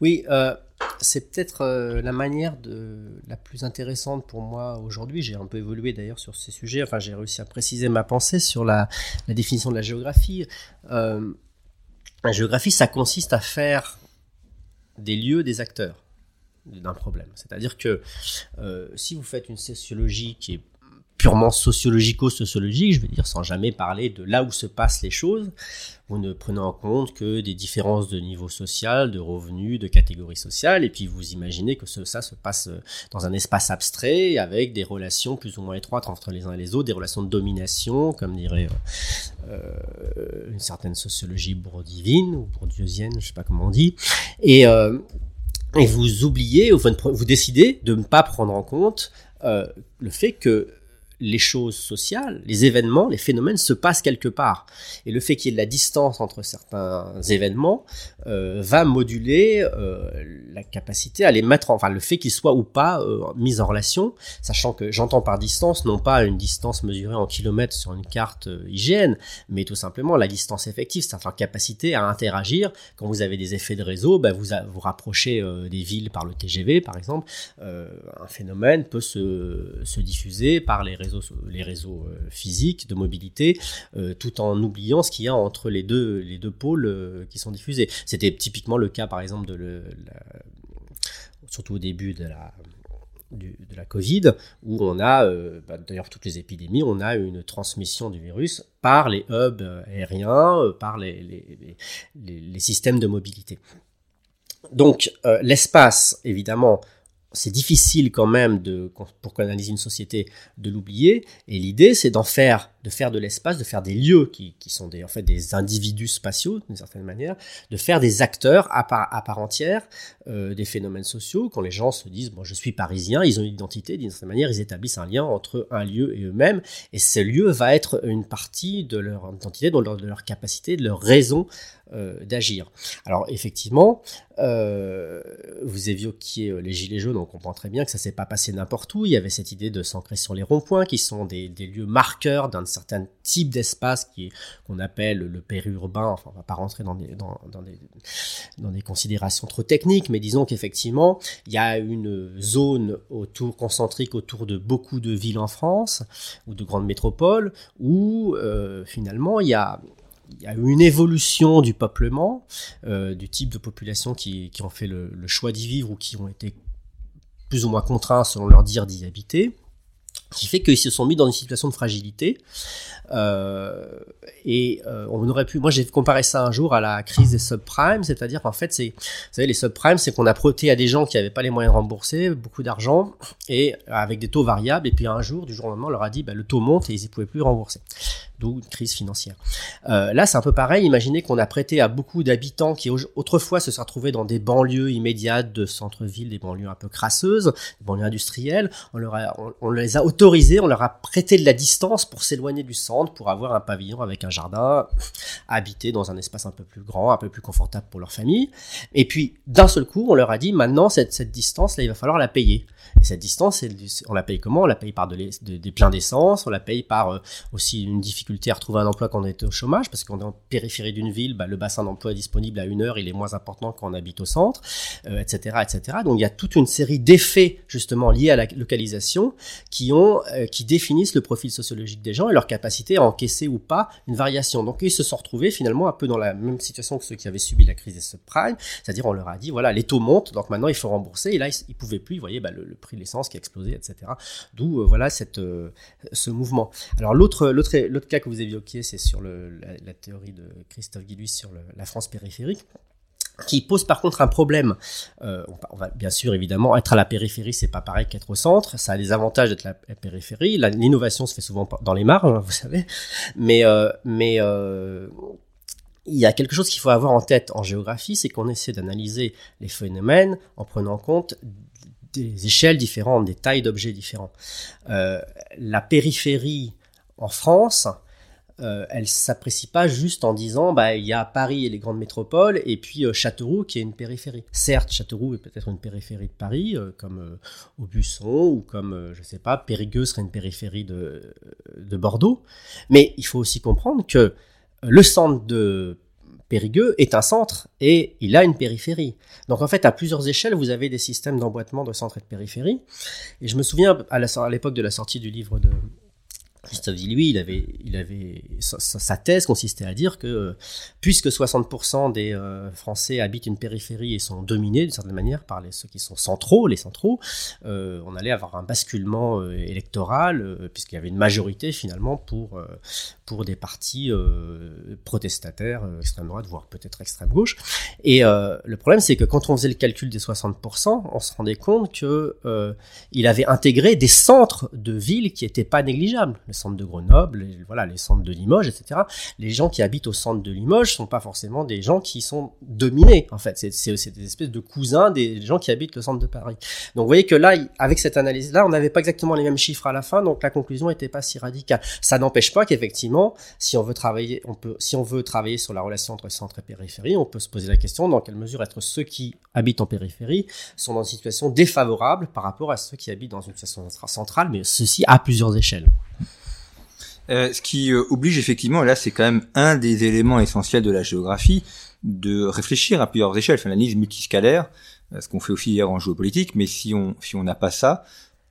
Oui, euh, c'est peut-être euh, la manière de, la plus intéressante pour moi aujourd'hui. J'ai un peu évolué d'ailleurs sur ces sujets. Enfin, j'ai réussi à préciser ma pensée sur la, définition de la géographie. Euh, la géographie, ça consiste à faire des lieux des acteurs d'un problème. C'est-à-dire que euh, si vous faites une sociologie qui est purement sociologico-sociologique, je veux dire, sans jamais parler de là où se passent les choses. Vous ne prenez en compte que des différences de niveau social, de revenus, de catégories sociales, et puis vous imaginez que ça se passe dans un espace abstrait avec des relations plus ou moins étroites entre les uns et les autres, des relations de domination, comme dirait euh, une certaine sociologie bourdieusienne ou bourdieusienne, je sais pas comment on dit, et euh, et vous oubliez, vous, vous décidez de ne pas prendre en compte euh, le fait que les choses sociales, les événements, les phénomènes se passent quelque part. Et le fait qu'il y ait de la distance entre certains événements euh, va moduler euh, la capacité à les mettre, en, enfin le fait qu'ils soient ou pas euh, mis en relation, sachant que j'entends par distance non pas une distance mesurée en kilomètres sur une carte hygiène, mais tout simplement la distance effective, c'est-à-dire capacité à interagir. Quand vous avez des effets de réseau, ben vous vous rapprochez des villes par le TGV par exemple, un phénomène peut se, se diffuser par les réseaux les réseaux euh, physiques de mobilité, euh, tout en oubliant ce qu'il y a entre les deux, les deux pôles euh, qui sont diffusés. C'était typiquement le cas, par exemple, de surtout au début de la, de la Covid, où on a, bah, d'ailleurs toutes les épidémies, on a une transmission du virus par les hubs aériens, par les, les, les, systèmes de mobilité. Donc l'espace, évidemment, c'est difficile quand même de, pour qu'on analyse une société de l'oublier. Et l'idée, c'est d'en faire, de faire de l'espace, de faire des lieux qui, qui, sont des, en fait des individus spatiaux d'une certaine manière, de faire des acteurs à part, à part entière euh, des phénomènes sociaux. Quand les gens se disent, bon, je suis parisien, ils ont une identité, d'une certaine manière, ils établissent un lien entre un lieu et eux-mêmes. Et ce lieu va être une partie de leur identité, de leur, de leur capacité, de leur raison euh, d'agir. Alors effectivement, euh, vous évoquiez euh, les gilets jaunes, on comprend très bien que ça s'est pas passé n'importe où. Il y avait cette idée de s'ancrer sur les ronds-points, qui sont des, lieux marqueurs d'un certain type d'espace qui qu'on appelle le périurbain. Enfin, on va pas rentrer dans des dans, des dans des considérations trop techniques, mais disons qu'effectivement, il y a une zone autour concentrique autour de beaucoup de villes en France ou de grandes métropoles où euh, finalement il y a il y a eu une évolution du peuplement, euh, du type de population qui, qui ont fait le choix d'y vivre ou qui ont été plus ou moins contraints, selon leur dire, d'y habiter qui fait qu'ils se sont mis dans une situation de fragilité. Euh, et euh, on aurait pu, moi j'ai comparé ça un jour à la crise des subprimes, c'est-à-dire qu'en fait c'est, vous savez les subprimes, c'est qu'on a prêté à des gens qui n'avaient pas les moyens de rembourser beaucoup d'argent et avec des taux variables, et puis un jour du jour au lendemain on leur a dit bah, le taux monte et ils ne pouvaient plus rembourser d'où une crise financière. Euh, là, c'est un peu pareil. Imaginez qu'on a prêté à beaucoup d'habitants qui autrefois se sont retrouvés dans des banlieues immédiates de centre-ville, des banlieues un peu crasseuses, des banlieues industrielles. On, leur a, on, les a on leur a prêté de la distance pour s'éloigner du centre, pour avoir un pavillon avec un jardin, [laughs] habiter dans un espace un peu plus grand, un peu plus confortable pour leur famille. Et puis, d'un seul coup, on leur a dit, maintenant, cette, distance-là, il va falloir la payer. Et cette distance, on la paye comment? On la paye par de des pleins d'essence, on la paye par euh, aussi une difficulté à retrouver un emploi quand on est au chômage, parce qu'on est en périphérie d'une ville, bah, le bassin d'emploi disponible à une heure, il est moins important quand on habite au centre, etc., euh, etc. Donc il y a toute une série d'effets justement liés à la localisation qui ont, euh, qui définissent le profil sociologique des gens et leur capacité à encaisser ou pas une variation. Donc ils se sont retrouvés finalement un peu dans la même situation que ceux qui avaient subi la crise des subprimes, c'est-à-dire on leur a dit voilà les taux montent, donc maintenant il faut rembourser, et là ils, ils pouvaient plus, vous voyez, bah, le, prix de l'essence qui a explosé, etc. D'où euh, voilà euh, ce mouvement. Alors l'autre, l'autre, l'autre cas que vous évoquiez, c'est sur la, théorie de Christophe Guilluy sur la France périphérique qui pose par contre un problème. Euh, on va bien sûr évidemment être à la périphérie, c'est pas pareil qu'être au centre. Ça a des avantages d'être à la périphérie. L'innovation se fait souvent dans les marges, hein, [laughs] vous savez. Mais euh, mais euh, il y a quelque chose qu'il faut avoir en tête en géographie, c'est qu'on essaie d'analyser les phénomènes en prenant en compte des échelles différentes, des tailles d'objets différents. Euh, la périphérie en France, euh, elle s'apprécie pas juste en disant bah il y a Paris et les grandes métropoles et puis euh, Châteauroux qui est une périphérie. Certes, Châteauroux est peut-être une périphérie de Paris euh, comme euh, Aubusson ou comme je sais pas Périgueux serait une périphérie de, de Bordeaux, mais il faut aussi comprendre que le centre de Périgueux est un centre et il a une périphérie. Donc en fait, à plusieurs échelles, vous avez des systèmes d'emboîtement de centre et de périphérie. Et je me souviens à l'époque de la sortie du livre de, Christophe lui, il avait, il avait sa, thèse consistait à dire que puisque 60% des euh, Français habitent une périphérie et sont dominés d'une certaine manière par les, ceux qui sont centraux, les centraux, euh, on allait avoir un basculement euh, électoral puisqu'il y avait une majorité finalement pour pour des partis protestataires, extrême droite, voire peut-être extrême gauche. Et le problème, c'est que quand on faisait le calcul des 60%, on se rendait compte que il avait intégré des centres de villes qui étaient pas négligeables les centres de Grenoble, les, voilà, les centres de Limoges, etc. Les gens qui habitent au centre de Limoges sont pas forcément des gens qui sont dominés, en fait. C'est des espèces de cousins des gens qui habitent le centre de Paris. Donc, vous voyez que là, avec cette analyse-là, on n'avait pas exactement les mêmes chiffres à la fin, donc la conclusion n'était pas si radicale. Ça n'empêche pas qu'effectivement, si on veut travailler, on peut, si on veut travailler sur la relation entre centre et périphérie, on peut se poser la question dans quelle mesure être ceux qui habitent en périphérie sont dans une situation défavorable par rapport à ceux qui habitent dans une situation centrale, mais ceci à plusieurs échelles. Euh, ce qui euh, oblige effectivement, là c'est quand même un des éléments essentiels de la géographie, de réfléchir à plusieurs échelles, enfin l'analyse multiscalaire, euh, ce qu'on fait aussi hier en géopolitique, mais si on si on n'a pas ça,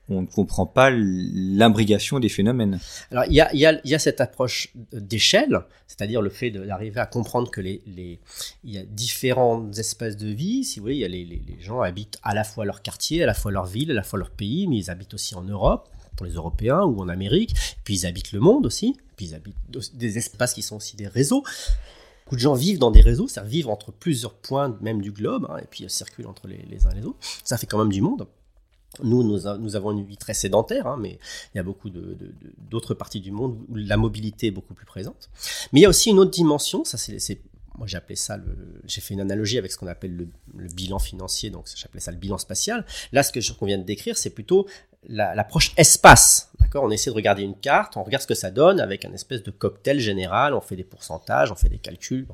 on ne comprend pas l'imbrigation des phénomènes. Alors il y a, y, a, y a cette approche d'échelle, c'est-à-dire le fait d'arriver à comprendre que les, les, y a différentes espèces de vie. Si vous voulez, y a les, les, les gens habitent à la fois leur quartier, à la fois leur ville, à la fois leur pays, mais ils habitent aussi en Europe, pour les Européens ou en Amérique. Puis ils habitent le monde aussi. Puis ils habitent des espaces qui sont aussi des réseaux. Beaucoup de gens vivent dans des réseaux, c'est-à-dire vivent entre plusieurs points même du globe, hein, et puis ils circulent entre les, uns et les autres. Ça fait quand même du monde. Nous, nous, avons une vie très sédentaire, hein, mais il y a beaucoup d'autres parties du monde où la mobilité est beaucoup plus présente. Mais il y a aussi une autre dimension, ça c'est moi j'ai ça, j'ai fait une analogie avec ce qu'on appelle le, bilan financier, donc j'appelais ça le bilan spatial. Là, ce que qu'on vient de décrire, c'est plutôt l'approche espace, D'accord? On essaie de regarder une carte, on regarde ce que ça donne avec un espèce de cocktail général, on fait des pourcentages, on fait des calculs.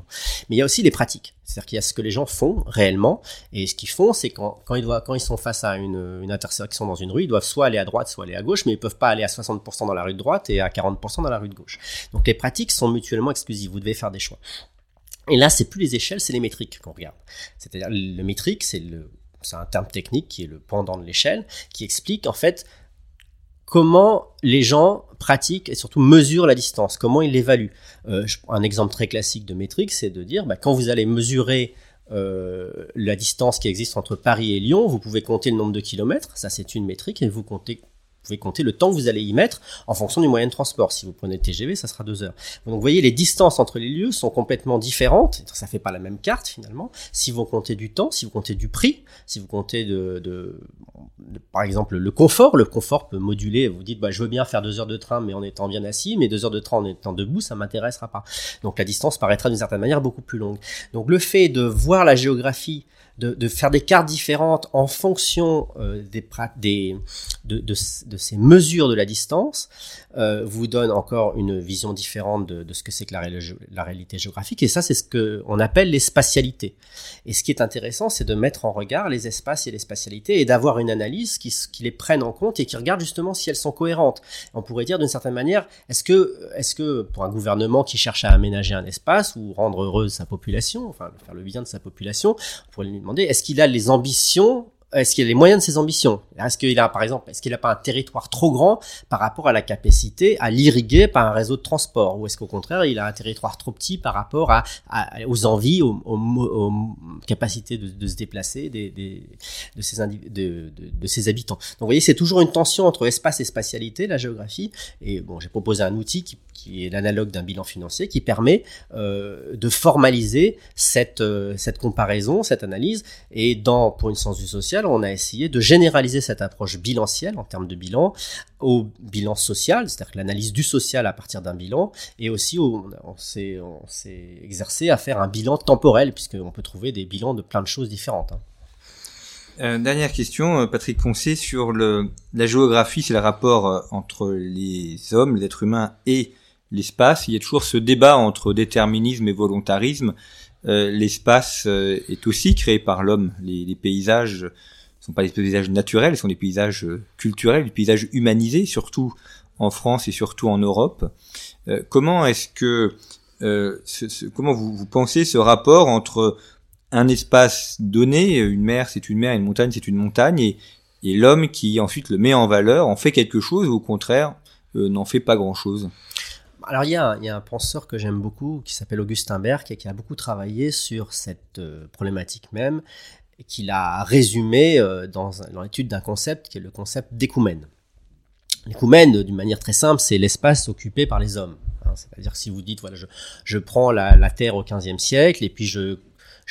Mais il y a aussi les pratiques. C'est-à-dire qu'il y a ce que les gens font réellement, et ce qu'ils font, c'est quand, quand, ils doivent, quand ils sont face à une, une intersection dans une rue, ils doivent soit aller à droite, soit aller à gauche, mais ils peuvent pas aller à 60% dans la rue de droite et à 40% dans la rue de gauche. Donc les pratiques sont mutuellement exclusives, vous devez faire des choix. Et là, c'est plus les échelles, c'est les métriques qu'on regarde. C'est-à-dire le métrique, c'est le c'est un terme technique qui est le pendant de l'échelle, qui explique en fait comment les gens pratiquent et surtout mesurent la distance, comment ils l'évaluent. Euh, un exemple très classique de métrique, c'est de dire, bah, quand vous allez mesurer euh, la distance qui existe entre Paris et Lyon, vous pouvez compter le nombre de kilomètres, ça c'est une métrique, et vous comptez pouvez compter le temps que vous allez y mettre en fonction du moyen de transport. Si vous prenez le TGV, ça sera deux heures. Donc vous voyez, les distances entre les lieux sont complètement différentes. Ça fait pas la même carte finalement. Si vous comptez du temps, si vous comptez du prix, si vous comptez de, par exemple le confort, le confort peut moduler. Vous dites, bah, je veux bien faire deux heures de train, mais en étant bien assis, mais deux heures de train en étant debout, ça m'intéressera pas. Donc la distance paraîtra d'une certaine manière beaucoup plus longue. Donc le fait de voir la géographie de, de, faire des cartes différentes en fonction euh, des, des de, de, de, ces mesures de la distance, euh, vous donne encore une vision différente de, de ce que c'est que la, réalité géographique. Et ça, c'est ce que on appelle les spatialités. Et ce qui est intéressant, c'est de mettre en regard les espaces et les spatialités et d'avoir une analyse qui, qui les prenne en compte et qui regarde justement si elles sont cohérentes. On pourrait dire d'une certaine manière, est-ce que, est-ce que pour un gouvernement qui cherche à aménager un espace ou rendre heureuse sa population, enfin faire le bien de sa population, est-ce qu'il a les ambitions est-ce qu'il a les moyens de ses ambitions? Est-ce qu'il a, par exemple, est-ce qu'il n'a pas un territoire trop grand par rapport à la capacité à l'irriguer par un réseau de transport? Ou est-ce qu'au contraire, il a un territoire trop petit par rapport aux envies, aux, capacités de, se déplacer de, ses habitants? Donc, vous voyez, c'est toujours une tension entre espace et spatialité, la géographie. Et bon, j'ai proposé un outil qui, est l'analogue d'un bilan financier qui permet euh, de formaliser cette, euh, cette comparaison, cette analyse. Et pour une science du social, on a essayé de généraliser cette approche bilancielle en termes de bilan au bilan social, c'est-à-dire l'analyse du social à partir d'un bilan, et aussi on, s'est exercé à faire un bilan temporel, puisqu'on peut trouver des bilans de plein de choses différentes. Hein. Euh, dernière question, euh, Patrick Poncé, sur la géographie, c'est le rapport euh, entre les hommes, les êtres humains et l'espace. Il y a toujours ce débat entre déterminisme et volontarisme. l'espace est aussi créé par l'homme. Les, paysages sont pas des paysages naturels, ce sont des paysages euh, culturels, des paysages humanisés, surtout en France et surtout en Europe. Euh, comment est-ce que euh, comment vous, pensez ce rapport entre un espace donné, une mer c'est une mer, une montagne c'est une montagne, et, l'homme qui ensuite le met en valeur, en fait quelque chose ou au contraire n'en fait pas grand-chose? Alors il y, a, un penseur que j'aime beaucoup qui s'appelle Augustin Berg et qui a beaucoup travaillé sur cette problématique même qu'il a résumé euh, dans, l'étude d'un concept qui est le concept d'écoumène. L'écoumène, d'une manière très simple, c'est l'espace occupé par les hommes. Hein. C'est-à-dire si vous dites, voilà, je, prends la, Terre au XVe siècle et puis je,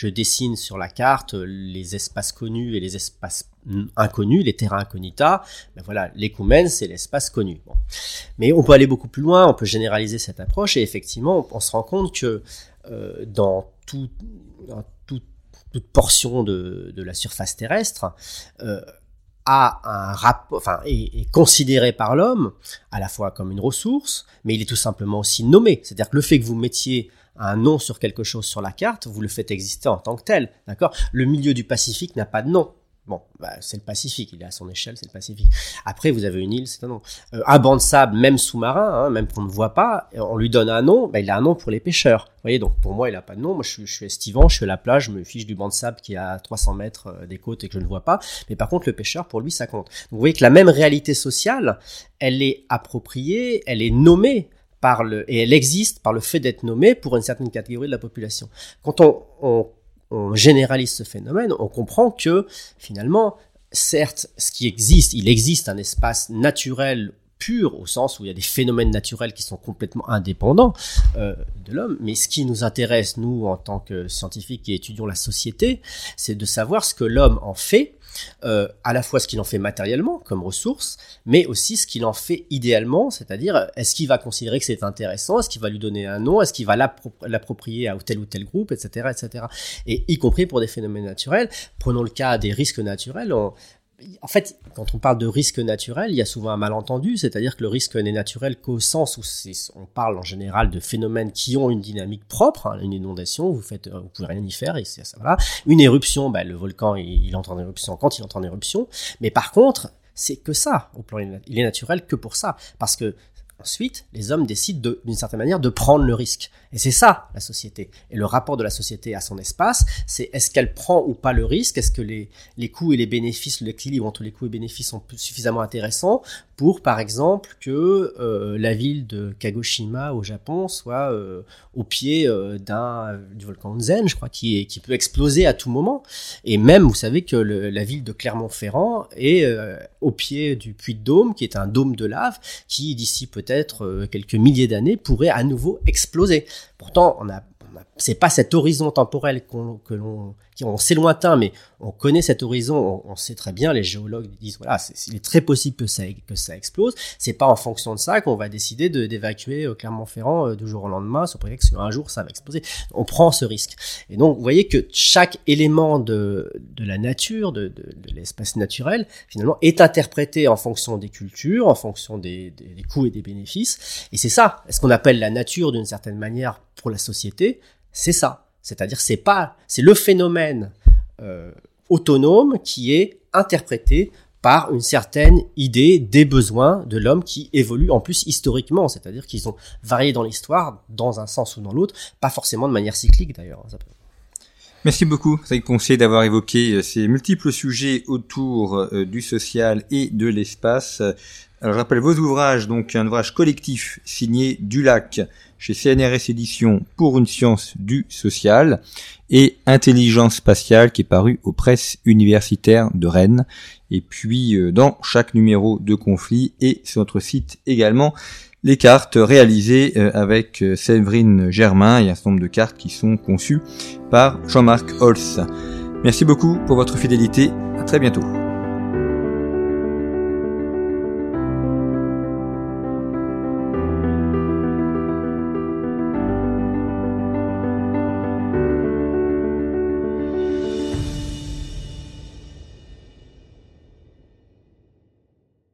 dessine sur la carte les espaces connus et les espaces inconnus, les terrains incognita, ben voilà, l'écoumène, c'est l'espace connu. Mais on peut aller beaucoup plus loin, on peut généraliser cette approche et effectivement, on, se rend compte que euh, dans tout, toute portion de, la surface terrestre, euh, a un rapport, enfin, est, est, considéré par l'homme à la fois comme une ressource, mais il est tout simplement aussi nommé. C'est-à-dire que le fait que vous mettiez un nom sur quelque chose sur la carte, vous le faites exister en tant que tel, Le milieu du Pacifique n'a pas de nom. Bon, bah, c'est le Pacifique, il est à son échelle, c'est le Pacifique. Après, vous avez une île, c'est un nom. Euh, un banc de sable, même sous-marin, hein, même qu'on ne voit pas, on lui donne un nom, bah, il a un nom pour les pêcheurs. Vous voyez, donc pour moi, il a pas de nom. Moi, je suis, estivant, je suis à la plage, je me fiche du banc de sable qui est à 300 mètres euh, des côtes et que je ne vois pas. Mais par contre, le pêcheur, pour lui, ça compte. Donc, vous voyez que la même réalité sociale, elle est appropriée, elle est nommée par le, et elle existe par le fait d'être nommée pour une certaine catégorie de la population. Quand on on généralise ce phénomène, on comprend que finalement, certes, ce qui existe, il existe un espace naturel pur au sens où il y a des phénomènes naturels qui sont complètement indépendants euh, de l'homme. Mais ce qui nous intéresse, nous, en tant que scientifiques qui étudions la société, c'est de savoir ce que l'homme en fait euh, à la fois ce qu'il en fait matériellement comme ressource, mais aussi ce qu'il en fait idéalement, c'est-à-dire est-ce qu'il va considérer que c'est intéressant, est-ce qu'il va lui donner un nom, est-ce qu'il va l'approprier à tel ou tel groupe, etc., etc. Et y compris pour des phénomènes naturels. Prenons le cas des risques naturels. En fait, quand on parle de risque naturel, il y a souvent un malentendu, c'est-à-dire que le risque n'est naturel qu'au sens où on parle en général de phénomènes qui ont une dynamique propre. Hein, une inondation, vous faites, vous pouvez rien y faire, et ça. Voilà. Une éruption, bah, le volcan, il, il entre en éruption quand il entre en éruption. Mais par contre, c'est que ça. Au plan, il est naturel que pour ça, parce que Ensuite, les hommes décident d'une certaine manière de prendre le risque. Et c'est ça, la société. Et le rapport de la société à son espace, c'est est-ce qu'elle prend ou pas le risque? Est-ce que les, coûts et les bénéfices, l'équilibre entre les coûts et bénéfices sont suffisamment intéressants pour, par exemple, que euh, la ville de Kagoshima au Japon soit euh, au pied euh, d'un du volcan Onzen, je crois, qui, peut exploser à tout moment. Et même, vous savez que la ville de Clermont-Ferrand est au pied du puits de Dôme, qui est un dôme de lave, qui d'ici peut-être quelques milliers d'années pourrait à nouveau exploser. Pourtant, on a, c'est pas cet horizon temporel qu'on, que l'on, on sait lointain, mais on connaît cet horizon, on, sait très bien, les géologues disent voilà, c'est, il est très possible que ça, que ça explose. C'est pas en fonction de ça qu'on va décider de, d'évacuer euh, Clermont-Ferrand euh, du jour au lendemain, sous prétexte qu'un jour ça va exploser. On prend ce risque. Et donc, vous voyez que chaque élément de, de la nature, de, de, de l'espace naturel, finalement, est interprété en fonction des cultures, en fonction des, des, des coûts et des bénéfices. Et c'est ça, ce qu'on appelle la nature d'une certaine manière pour la société, c'est ça. C'est-à-dire c'est pas c'est le phénomène euh, autonome qui est interprété par une certaine idée des besoins de l'homme qui évolue en plus historiquement, c'est-à-dire qu'ils ont varié dans l'histoire dans un sens ou dans l'autre, pas forcément de manière cyclique d'ailleurs. Merci beaucoup, Cédric Poncier, d'avoir évoqué euh, ces multiples sujets autour euh, du social et de l'espace. Alors, je rappelle vos ouvrages, donc un ouvrage collectif signé Dulac chez CNRS Éditions pour une science du social et Intelligence spatiale qui est paru aux presses universitaires de Rennes. Et puis euh, dans chaque numéro de conflit et sur notre site également les cartes réalisées euh, avec euh, Séverine Germain et un certain nombre de cartes qui sont conçues par Jean-Marc Holz. Merci beaucoup pour votre fidélité. À très bientôt.